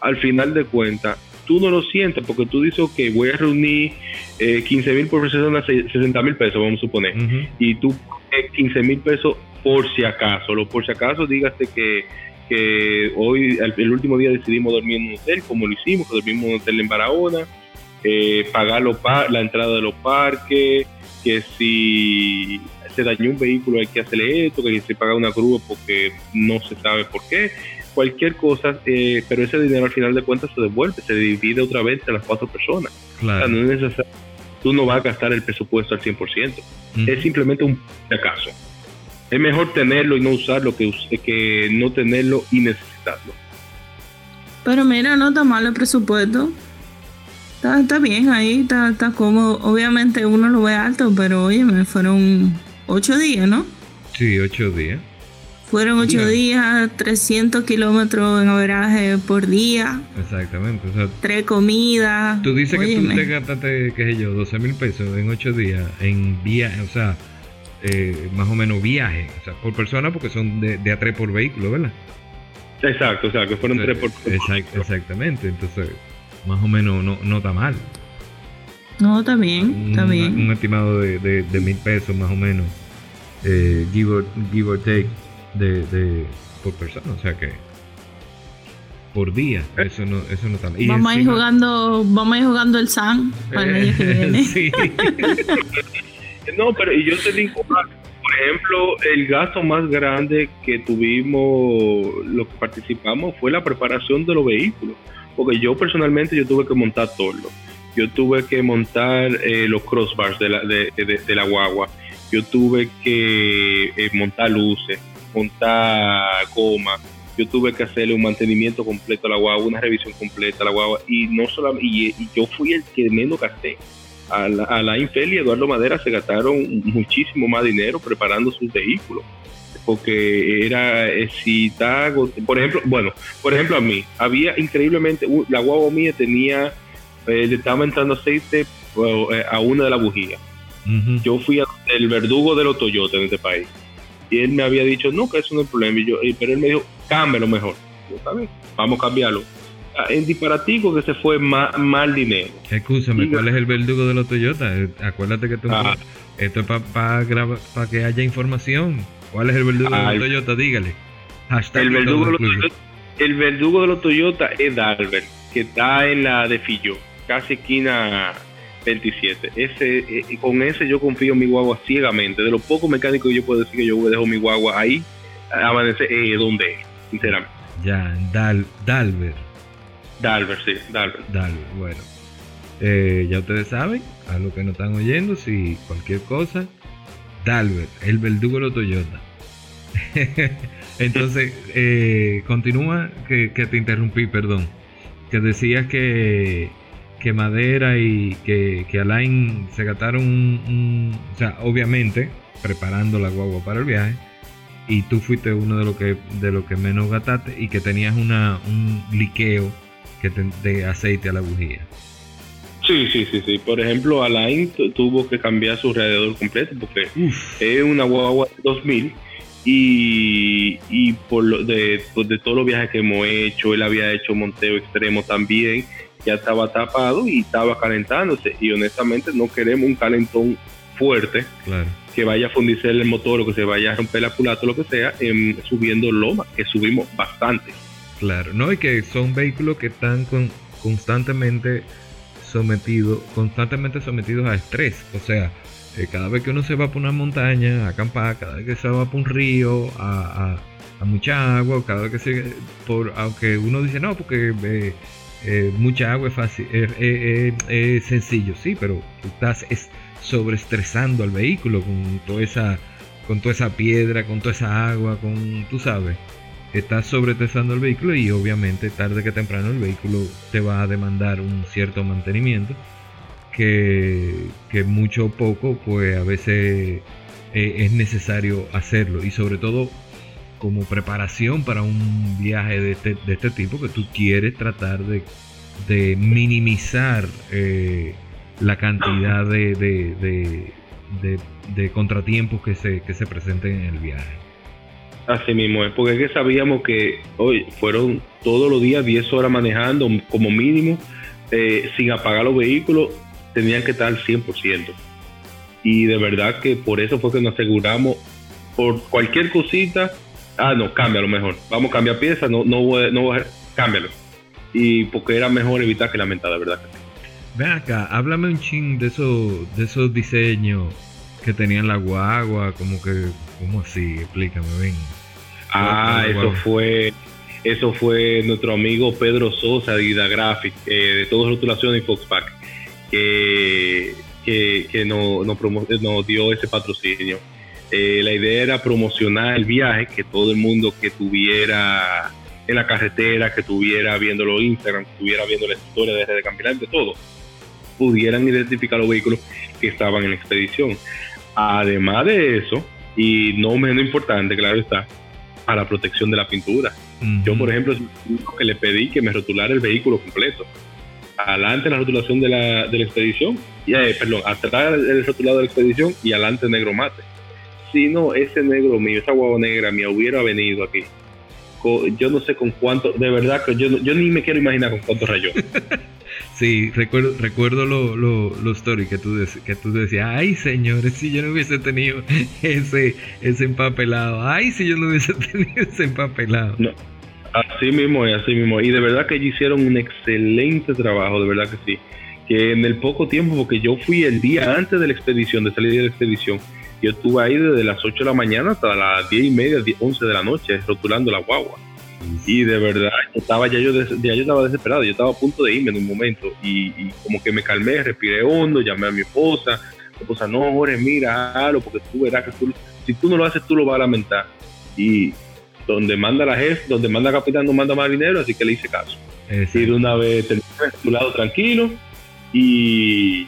al final de cuentas, tú no lo sientes porque tú dices, ok, voy a reunir eh, 15 mil por persona, 60 mil pesos, vamos a suponer, y tú eh, 15 mil pesos por si acaso, lo por si acaso, dígase que, que hoy, el, último día decidimos dormir en un hotel, como lo hicimos, dormimos en un hotel en Barahona, eh, pagar la entrada de los parques, que si se dañó un vehículo hay que hacerle esto, que se paga una grúa porque no se sabe por qué, cualquier cosa, eh, pero ese dinero al final de cuentas se devuelve, se divide otra vez a las cuatro personas. no es necesario, tú no vas a gastar el presupuesto al 100%, es simplemente un acaso. Es mejor tenerlo y no usarlo que, que no tenerlo y necesitarlo. Pero mira, no está mal el presupuesto. Está, bien ahí, está, está cómodo. Obviamente uno lo ve alto, pero oye, me fueron ocho días, ¿no? Sí, ocho días. Fueron ocho días, 300 kilómetros en averaje por día. Exactamente. tres comidas. Tú dices que tú te gastaste, qué sé yo, 12 mil pesos en ocho días en viaje, o sea, eh, más o menos viaje, o sea, por persona, porque son de, de a tres por vehículo, ¿verdad? Exacto, o sea, que fueron tres por, Exactamente, entonces más o menos no, no está mal. No, está bien, está un, bien. Un estimado de, de, mil pesos más o menos, eh, give, or, give, take, de, de, por persona, o sea que por día, eso no, eso no está mal. vamos a ir jugando, vamos a ir jugando el SAN para el año que viene. sí. no, pero y yo te digo, por ejemplo, el gasto más grande que tuvimos, lo que participamos, fue la preparación de los vehículos porque yo personalmente yo tuve que montar todo. Yo tuve que montar eh, los crossbars de la, de, de, la guagua. Yo tuve que eh, montar luces, montar goma. Yo tuve que hacerle un mantenimiento completo a la guagua, una revisión completa a la guagua. Y no solamente, y, yo fui el que menos gasté. A la, a la Infel y Eduardo Madera se gastaron muchísimo más dinero preparando sus vehículos porque era eh, si está por ejemplo bueno por ejemplo a mí había increíblemente la guagua mía tenía eh, le estaba entrando aceite eh, a una de las bujías yo fui el verdugo de los Toyota en este país y él me había dicho que eso no es problema y yo, pero él me dijo cámbialo mejor yo, vamos a cambiarlo ah, en disparatico que se fue mal, dinero. Escúchame, ¿cuál es el verdugo de los Toyota? Acuérdate que ah. esto es para que haya información. ¿Cuál es el verdugo de los Toyota? Dígale. el, verdugo de los Toyota, el verdugo de los Toyota es Dalbert, que está en la de Fillo, casi esquina 27. Ese, eh, con ese yo confío en mi guagua ciegamente. De los pocos mecánicos que yo puedo decir que yo dejo mi guagua ahí, amanece eh, donde es, sinceramente. Ya, Dal, Dalbert. Dalbert, sí, Dalbert. Dalbert, bueno. Eh, ya ustedes saben, a lo que nos están oyendo, si cualquier cosa, Dalbert, el verdugo de los Toyota. Entonces, eh, continúa, que, te interrumpí, perdón. Que decías que, que Madera y que, que Alain se gastaron un, O sea, obviamente, preparando la guagua para el viaje. Y tú fuiste uno de los que, de lo que menos gastaste y que tenías una, un liqueo que de aceite a la bujía. Sí, sí, sí, sí. Por ejemplo, Alain tuvo que cambiar su radiador completo porque es una guagua 2000 y, y por lo de, pues, de todos los viajes que hemos hecho, él había hecho monteo extremo también, ya estaba tapado y estaba calentándose y honestamente no queremos un calentón fuerte que vaya a fundirse el motor o que se vaya a romper la culata o lo que sea subiendo loma, que subimos bastante. Claro, no, y que son vehículos que están con, constantemente sometidos, constantemente sometidos a estrés. O sea, eh, cada vez que uno se va por una montaña a acampar, cada vez que se va por un río a, a, mucha agua, cada vez que se. Por, aunque uno dice no, porque eh, eh, mucha agua es fácil, es sencillo, sí, pero estás sobreestresando al vehículo con toda esa con toda esa piedra, con toda esa agua, con tú sabes, estás sobreestresando el vehículo y obviamente tarde que temprano el vehículo te va a demandar un cierto mantenimiento que, que mucho o poco pues a veces eh, es necesario hacerlo y sobre todo como preparación para un viaje de este, de este tipo que tú quieres tratar de, de minimizar eh, la cantidad de, de, de, contratiempos que se, que se presenten en el viaje. Así mismo es, porque es que sabíamos que hoy fueron todos los días 10 horas manejando como mínimo, eh, sin apagar los vehículos tenían que estar al 100%. Y de verdad que por eso fue que nos aseguramos, por cualquier cosita, ah, no, cámbialo mejor. Vamos a cambiar piezas, no, no, voy, no voy a, cámbialo. Y porque era mejor evitar que lamentar, de verdad. Ven acá, háblame un ching de esos, de esos diseños que tenían la guagua, como que, ¿cómo así? Explícame, ven. Ah, eso fue eso fue nuestro amigo Pedro Sosa de Ida Graphic, eh, de todas rotulaciones y Foxpack que, que, nos, nos, dio ese patrocinio. Eh, la idea era promocionar el viaje, que todo el mundo que tuviera en la carretera, que estuviera viendo los Instagram, que estuviera viendo la historia de de Campilante, todo, pudieran identificar los vehículos que estaban en la expedición. Además de eso, y no menos importante, claro está, a la protección de la pintura. Yo, por ejemplo, que le pedí que me rotulara el vehículo completo adelante la rotulación de la, de la expedición, y, eh, perdón, atrás el rotulado de la expedición y adelante negro mate. Si no, ese negro mío, esa guagua negra mía hubiera venido aquí, yo no sé con cuánto, de verdad que yo, yo ni me quiero imaginar con cuánto rayó. sí, recuerdo, recuerdo los lo, lo story que tú, que tú decías, ay señores, si yo no hubiese tenido ese, ese empapelado, ay si yo no hubiese tenido ese empapelado. No Así mismo es, así mismo. Y de verdad que ellos hicieron un excelente trabajo, de verdad que sí. Que en el poco tiempo, porque yo fui el día antes de la expedición, de salir de la expedición, yo estuve ahí desde las 8 de la mañana hasta las 10 y media, 11 de la noche, rotulando la guagua. Y de verdad, estaba ya yo, ya yo estaba desesperado, yo estaba a punto de irme en un momento y, como que me calmé, respiré hondo, llamé a mi esposa, mi esposa, no, Jorge, mira, hazlo, porque tú verás que tú, si tú no lo haces, tú lo vas a lamentar. Y, donde manda la jefe, donde manda capitán no manda marinero, así que le hice caso. Es decir, una vez terminé tu lado tranquilo y,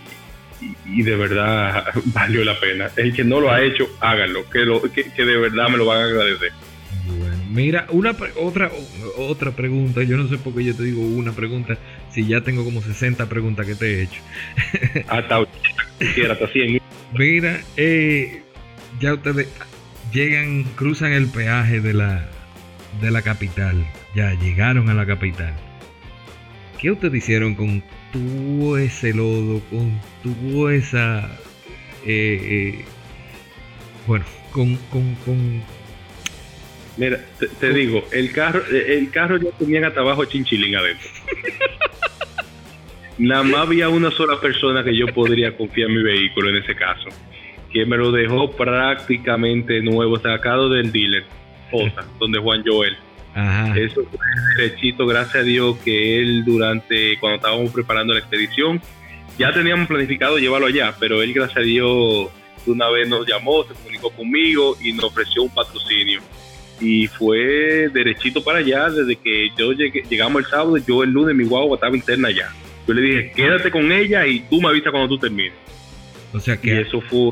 y, de verdad valió la pena. El que no lo ha hecho, háganlo, que, lo, que, de verdad me lo van a agradecer. Bueno, mira, una otra otra pregunta, yo no sé por qué yo te digo una pregunta, si ya tengo como 60 preguntas que te he hecho. hasta, hasta 100. Mira, eh, ya ustedes llegan, cruzan el peaje de la, de la capital. Ya llegaron a la capital. ¿Qué ustedes hicieron con todo ese lodo, con toda esa... Eh, eh, bueno, con, con, con Mira, te, digo, el carro, el carro ya tenía hasta abajo chinchilín adentro. Nada más había una sola persona que yo podría confiar en mi vehículo en ese caso que me lo dejó prácticamente nuevo, sacado del dealer, donde Juan Joel. Eso fue derechito, gracias a Dios que él durante, cuando estábamos preparando la expedición, ya teníamos planificado llevarlo allá, pero él gracias a Dios una vez nos llamó, se comunicó conmigo y nos ofreció un patrocinio. Y fue derechito para allá, desde que yo llegué, llegamos el sábado, yo el lunes mi guagua estaba interna allá. Yo le dije, quédate con ella y tú me avisas cuando tú termines. O sea que, eso fue...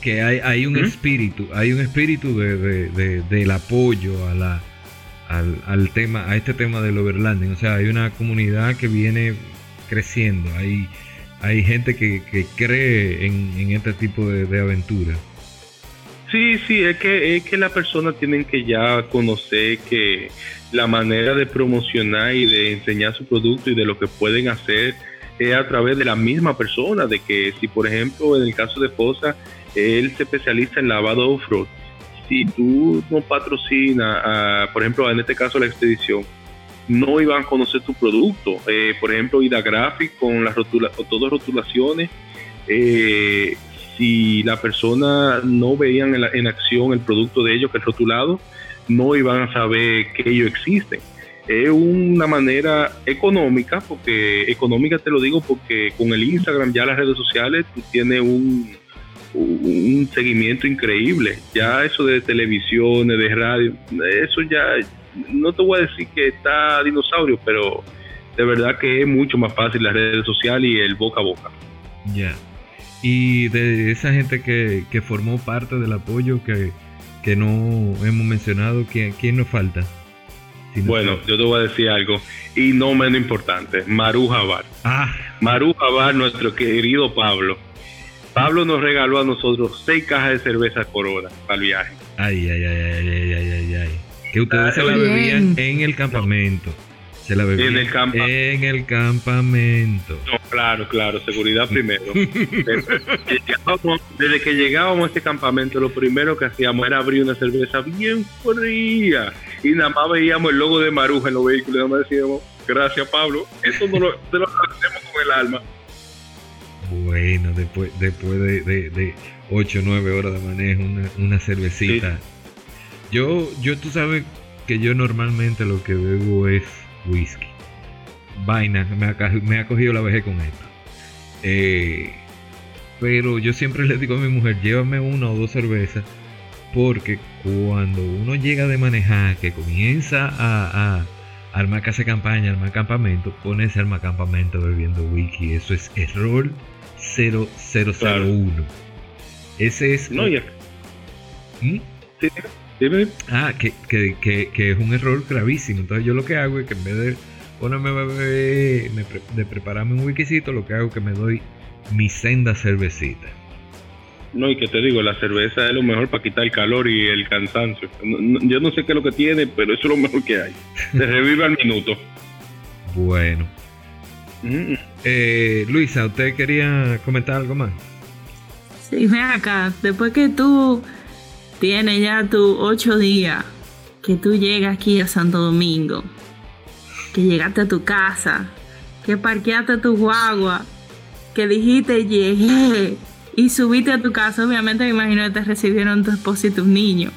que hay, hay un espíritu, hay un espíritu de, del apoyo a la, al, tema, a este tema del overlanding. O sea, hay una comunidad que viene creciendo, hay, hay gente que, que cree en, este tipo de, de aventuras. Sí, sí, es que, es que las personas tienen que ya conocer que la manera de promocionar y de enseñar su producto y de lo que pueden hacer es a través de la misma persona, de que si por ejemplo en el caso de Fosa, él se especializa en lavado off-road, si tú no patrocinas, por ejemplo en este caso la expedición, no iban a conocer tu producto. Eh, por ejemplo, Ida Graphic con las rotula, todas rotulaciones, eh, si la persona no veían en, en, acción el producto de ellos, que es rotulado, no iban a saber que ellos existen. Es una manera económica, porque económica te lo digo porque con el Instagram, ya las redes sociales, tú tienes un, un seguimiento increíble. Ya eso de televisiones, de radio, eso ya, no te voy a decir que está dinosaurio, pero de verdad que es mucho más fácil las redes sociales y el boca a boca. Ya. Y de esa gente que, que formó parte del apoyo que, que no hemos mencionado, ¿quién, quién nos falta? bueno, yo te voy a decir algo, y no menos importante, Maru Jabar. Ah. Maru Jabar, nuestro querido Pablo. Pablo nos regaló a nosotros seis cajas de cerveza Corona para el viaje. Ay, ay, ay, ay, ay, ay, ay, ay. Que ustedes ah, se la bebían en el campamento. Se la bebían en el, campa en el campamento. No, claro, claro, seguridad primero. desde que llegábamos a este campamento, lo primero que hacíamos era abrir una cerveza bien fría y nada más veíamos el logo de Maruja en los vehículos y nada más decíamos, gracias Pablo, eso no lo, lo hacemos con el alma. Bueno, después, después de, de, 8 o 9 horas de manejo, una, una cervecita. Yo, yo, tú sabes que yo normalmente lo que bebo es whisky. Vaina, me ha, me ha cogido la vejez con esto. Eh, pero yo siempre le digo a mi mujer, llévame una o dos cervezas. Porque cuando uno llega de manejar, que comienza a, a armar casa de campaña, armar campamento, ponerse a armar campamento bebiendo whisky. Eso es error 0001. Ese es. No, ya. ¿Mm? Sí, Ah, que, que, que, que, es un error gravísimo. Entonces, yo lo que hago es que en vez de ponerme de prepararme un wikisito, lo que hago es que me doy mi senda cervecita. No, y que te digo, la cerveza es lo mejor para quitar el calor y el cansancio. yo no sé qué es lo que tiene, pero eso es lo mejor que hay. Se revive al minuto. Bueno. Mm. Eh, Luisa, ¿usted quería comentar algo más? Sí, ven acá. Después que tú tienes ya tus ocho días que tú llegas aquí a Santo Domingo, que llegaste a tu casa, que parqueaste tu guagua, que dijiste llegué y subiste a tu casa, obviamente me imagino que te recibieron tu esposo y tus niños.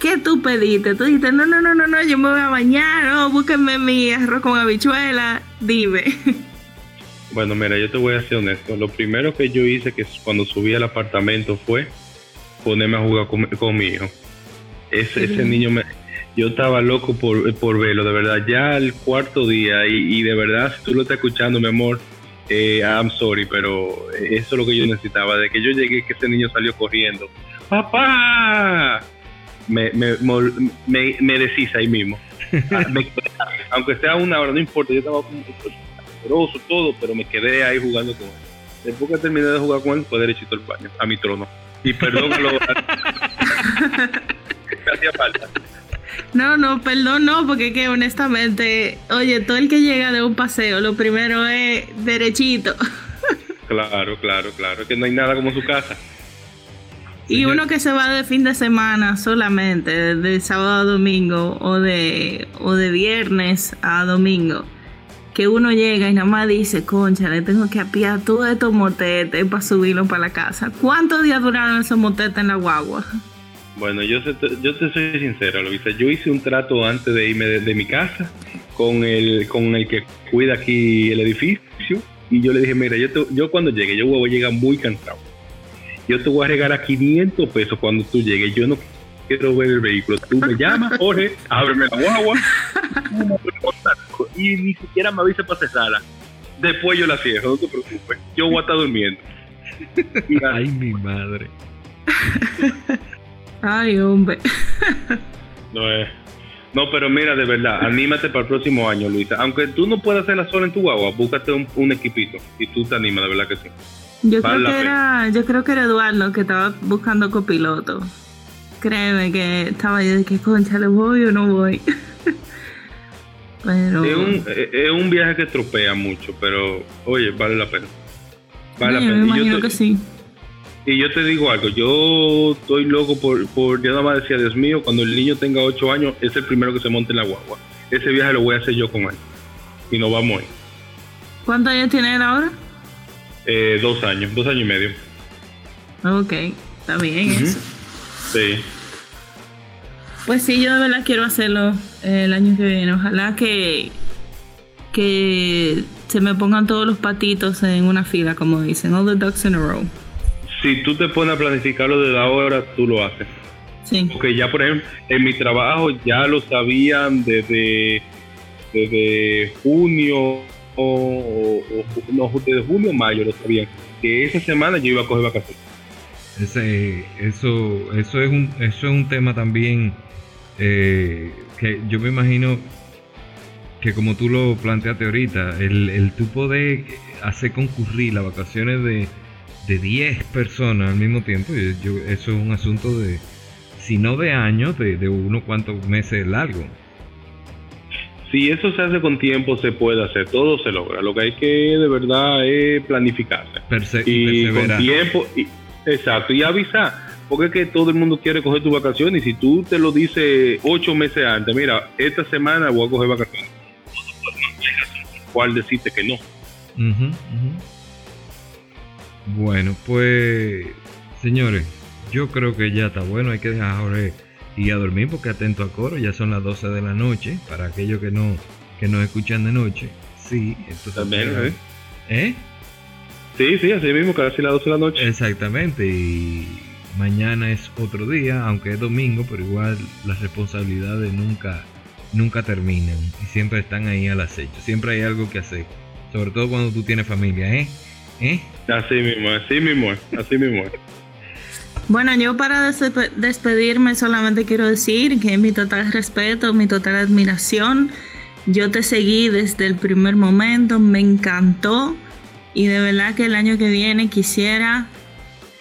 ¿Qué tú pediste? Tú dijiste, no, no, no, no, no, yo me voy a bañar, no, búsquenme mi arroz con habichuela, dime. Bueno, mira, yo te voy a ser honesto. Lo primero que yo hice que cuando subí al apartamento fue ponerme a jugar con, mi hijo. Ese, ese niño me, yo estaba loco por, por verlo, de verdad. Ya el cuarto día, y, de verdad, si tú lo estás escuchando, mi amor, eh, I'm sorry, pero eso es lo que yo necesitaba. De que yo llegué, que ese niño salió corriendo. ¡Papá! Me, me, me, me deshice ahí mismo. Ah, aunque sea una hora, no importa. Yo estaba como todo, pero me quedé ahí jugando con él. Después que terminé de jugar con él, fue derechito al baño, a mi trono. Y perdón lo hacía falta. No, no, perdón, no, porque que honestamente, oye, todo el que llega de un paseo, lo primero es derechito. Claro, claro, claro, que no hay nada como su casa. Y uno que se va de fin de semana solamente, de sábado a domingo o de, o de viernes a domingo, que uno llega y nada más dice, concha, le tengo que apiar todos estos motetes para subirlo para la casa. ¿Cuántos días duraron esos motetes en la guagua? Bueno, yo, yo te soy sincero, Luisa. Yo hice un trato antes de irme de, mi casa con el, con el que cuida aquí el edificio y yo le dije, mira, yo, yo cuando llegue, yo voy a llegar muy cansado. yo te voy a regalar 500 pesos cuando tú llegues. Yo no quiero ver el vehículo. Tú me llamas, Jorge, ábreme la guagua. y ni siquiera me avisa para cesarla. Después yo la cierro, no te preocupes. Yo voy a estar durmiendo. Ay, mi madre. Ay, hombre. no es. No, pero mira, de verdad, anímate para el próximo año, Luisa. Aunque tú no puedas hacerla sola en tu guagua, búscate un, equipito y tú te animas, de verdad que sí. Yo creo que, era, yo creo que era Eduardo que estaba buscando copiloto. Créeme que estaba yo de que concha, ¿le voy o no voy? pero... Es un, es un viaje que estropea mucho, pero oye, vale la pena. Vale la pena. Me imagino que sí. Y yo te digo algo, yo estoy loco por, por, yo nada más decía, Dios mío, cuando el niño tenga 8 años, es el primero que se monte en la guagua. Ese viaje lo voy a hacer yo con él. Y nos vamos ahí. ¿Cuántos años tiene él ahora? Eh, dos años, dos años y medio. Ok, está bien eso. Sí. Pues sí, yo de verdad quiero hacerlo eh, el año que viene. Ojalá que, que se me pongan todos los patitos en una fila, como dicen, all the ducks in a row si tú te pones a planificarlo desde ahora, tú lo haces. Sí. Porque ya, por ejemplo, en mi trabajo ya lo sabían desde, desde junio o, no, desde junio o mayo lo sabían, que esa semana yo iba a coger vacaciones. Ese, eso, eso, es un, eso es un tema también eh, que yo me imagino que como tú lo planteaste ahorita, el, el tú poder hacer concurrir las vacaciones de de 10 personas al mismo tiempo, eso es un asunto de, si no de años, de, de uno cuantos meses largo. Si eso se hace con tiempo, se puede hacer, todo se logra. Lo que hay que de verdad es planificarse. y con tiempo, exacto, y avisar. Porque es que todo el mundo quiere coger tu vacaciones y si tú te lo dices ocho meses antes, mira, esta semana voy a coger vacaciones. ¿Cuál deciste que no? Bueno, pues señores, yo creo que ya está bueno, hay que dejar a Jorge ir a dormir porque atento a coro, ya son las 12 de la noche, para aquellos que no que nos escuchan de noche. Sí, esto también, ¿eh? ¿eh? Sí, sí, así mismo, casi las 12 de la noche. Exactamente, y mañana es otro día, aunque es domingo, pero igual las responsabilidades nunca nunca terminan y siempre están ahí al acecho, siempre hay algo que hacer, sobre todo cuando tú tienes familia, ¿eh? ¿Eh? Así mismo, así mismo, así mismo. Bueno, yo para despedirme solamente quiero decir que mi total respeto, mi total admiración. Yo te seguí desde el primer momento, me encantó y de verdad que el año que viene quisiera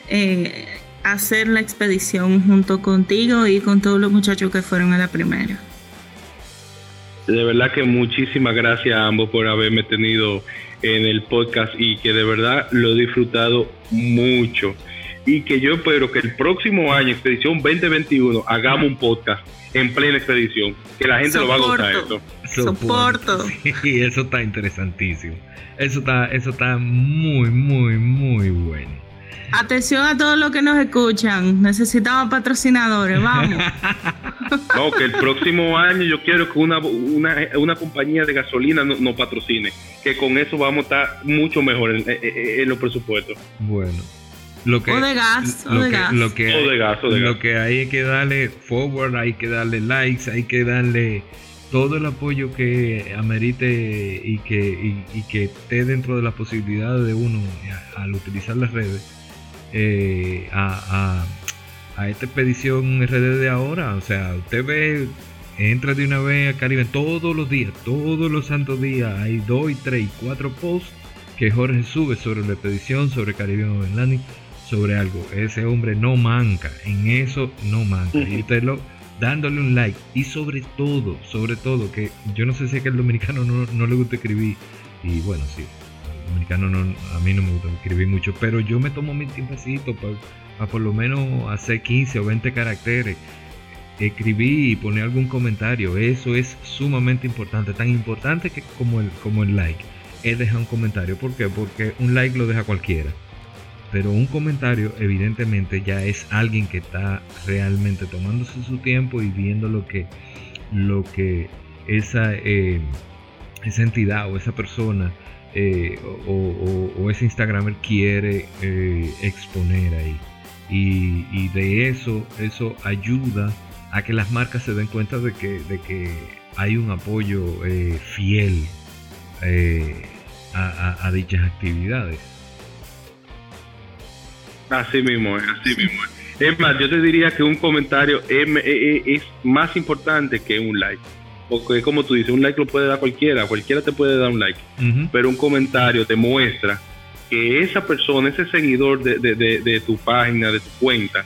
eh, hacer la expedición junto contigo y con todos los muchachos que fueron a la primera. De verdad que muchísimas gracias a ambos por haberme tenido en el podcast y que de verdad lo he disfrutado mucho. Y que yo espero que el próximo año, Expedición 2021, hagamos un podcast en plena expedición. Que la gente lo va a gustar eso. Soporto. Sí, eso está interesantísimo. Eso está, eso está muy, muy, muy bueno. Atención a todos los que nos escuchan. Necesitamos patrocinadores, vamos. No, que el próximo año yo quiero que una, una, compañía de gasolina nos patrocine. Que con eso vamos a estar mucho mejor en, los presupuestos. Bueno. Lo que, o de gas, o de gas. Lo que, o de gas, o de lo que hay que darle forward, hay que darle likes, hay que darle todo el apoyo que amerite y que, y, que esté dentro de las posibilidades de uno al utilizar las redes eh, a, a, esta expedición RD de ahora. O sea, usted ve, entra de una vez a Caribe todos los días, todos los santos días. Hay dos y tres y cuatro posts que Jorge sube sobre la expedición, sobre Caribe Landing, sobre algo. Ese hombre no manca, en eso no manca. Y usted lo dándole un like y sobre todo, sobre todo, que yo no sé si es que el dominicano no, no le gusta escribir y bueno, sí, dominicano no, a mí no me gusta escribir mucho, pero yo me tomo mi tiempecito para, por lo menos hacer 15 o 20 caracteres, escribir y poner algún comentario, eso es sumamente importante, tan importante que como el, como el like, es dejar un comentario, ¿por qué? Porque un like lo deja cualquiera. Pero un comentario evidentemente ya es alguien que está realmente tomándose su tiempo y viendo lo que, lo que esa, eh, esa entidad o esa persona eh, o, ese Instagramer quiere eh, exponer ahí. Y, de eso, eso ayuda a que las marcas se den cuenta de que, de que hay un apoyo eh, fiel a, dichas actividades. Así mismo, así mismo. Es más, yo te diría que un comentario es, más importante que un like. Porque como tú dices, un like lo puede dar cualquiera, cualquiera te puede dar un like. Pero un comentario te muestra que esa persona, ese seguidor de, tu página, de tu cuenta,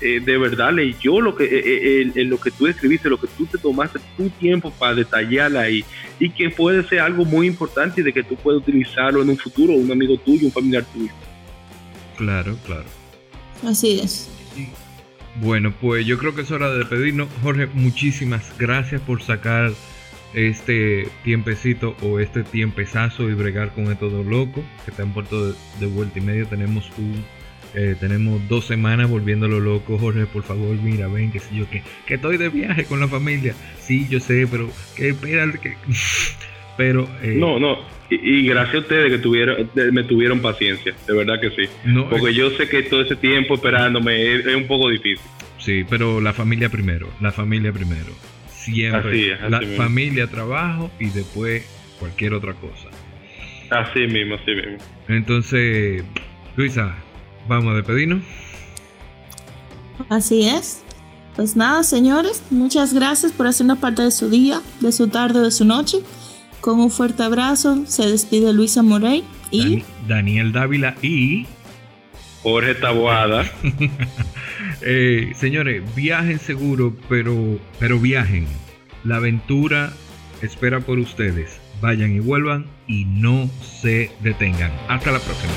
eh, de verdad leyó lo que, eh, eh, lo que tú escribiste, lo que tú te tomaste tu tiempo para detallarla ahí y que puede ser algo muy importante y de que tú puedes utilizarlo en un futuro, un amigo tuyo, un familiar tuyo. Claro, claro. Así es. Bueno, pues yo creo que es hora de despedirnos. Jorge, muchísimas gracias por sacar este tiempecito o este tiempezazo y bregar con estos dos locos que te han puesto de, vuelta y medio. Tenemos un eh, tenemos dos semanas volviéndolo loco. Jorge, por favor, mira, ven, que yo, que, que estoy de viaje con la familia. Sí, yo sé, pero que espera que. pero. Eh, no, no. Y, gracias a ustedes que tuvieron, me tuvieron paciencia, de verdad que sí. Porque yo sé que todo ese tiempo esperándome es, un poco difícil. Sí, pero la familia primero, la familia primero. Siempre. la familia, trabajo y después cualquier otra cosa. Así mismo, así mismo. Entonces, Luisa, vamos a despedirnos. Así es. Pues nada, señores, muchas gracias por hacer una parte de su día, de su tarde, de su noche. Con un fuerte abrazo se despide Luisa Morey y Daniel Dávila y Jorge Taboada. Eh, señores, viajen seguro, pero, pero viajen. La aventura espera por ustedes. Vayan y vuelvan y no se detengan. Hasta la próxima.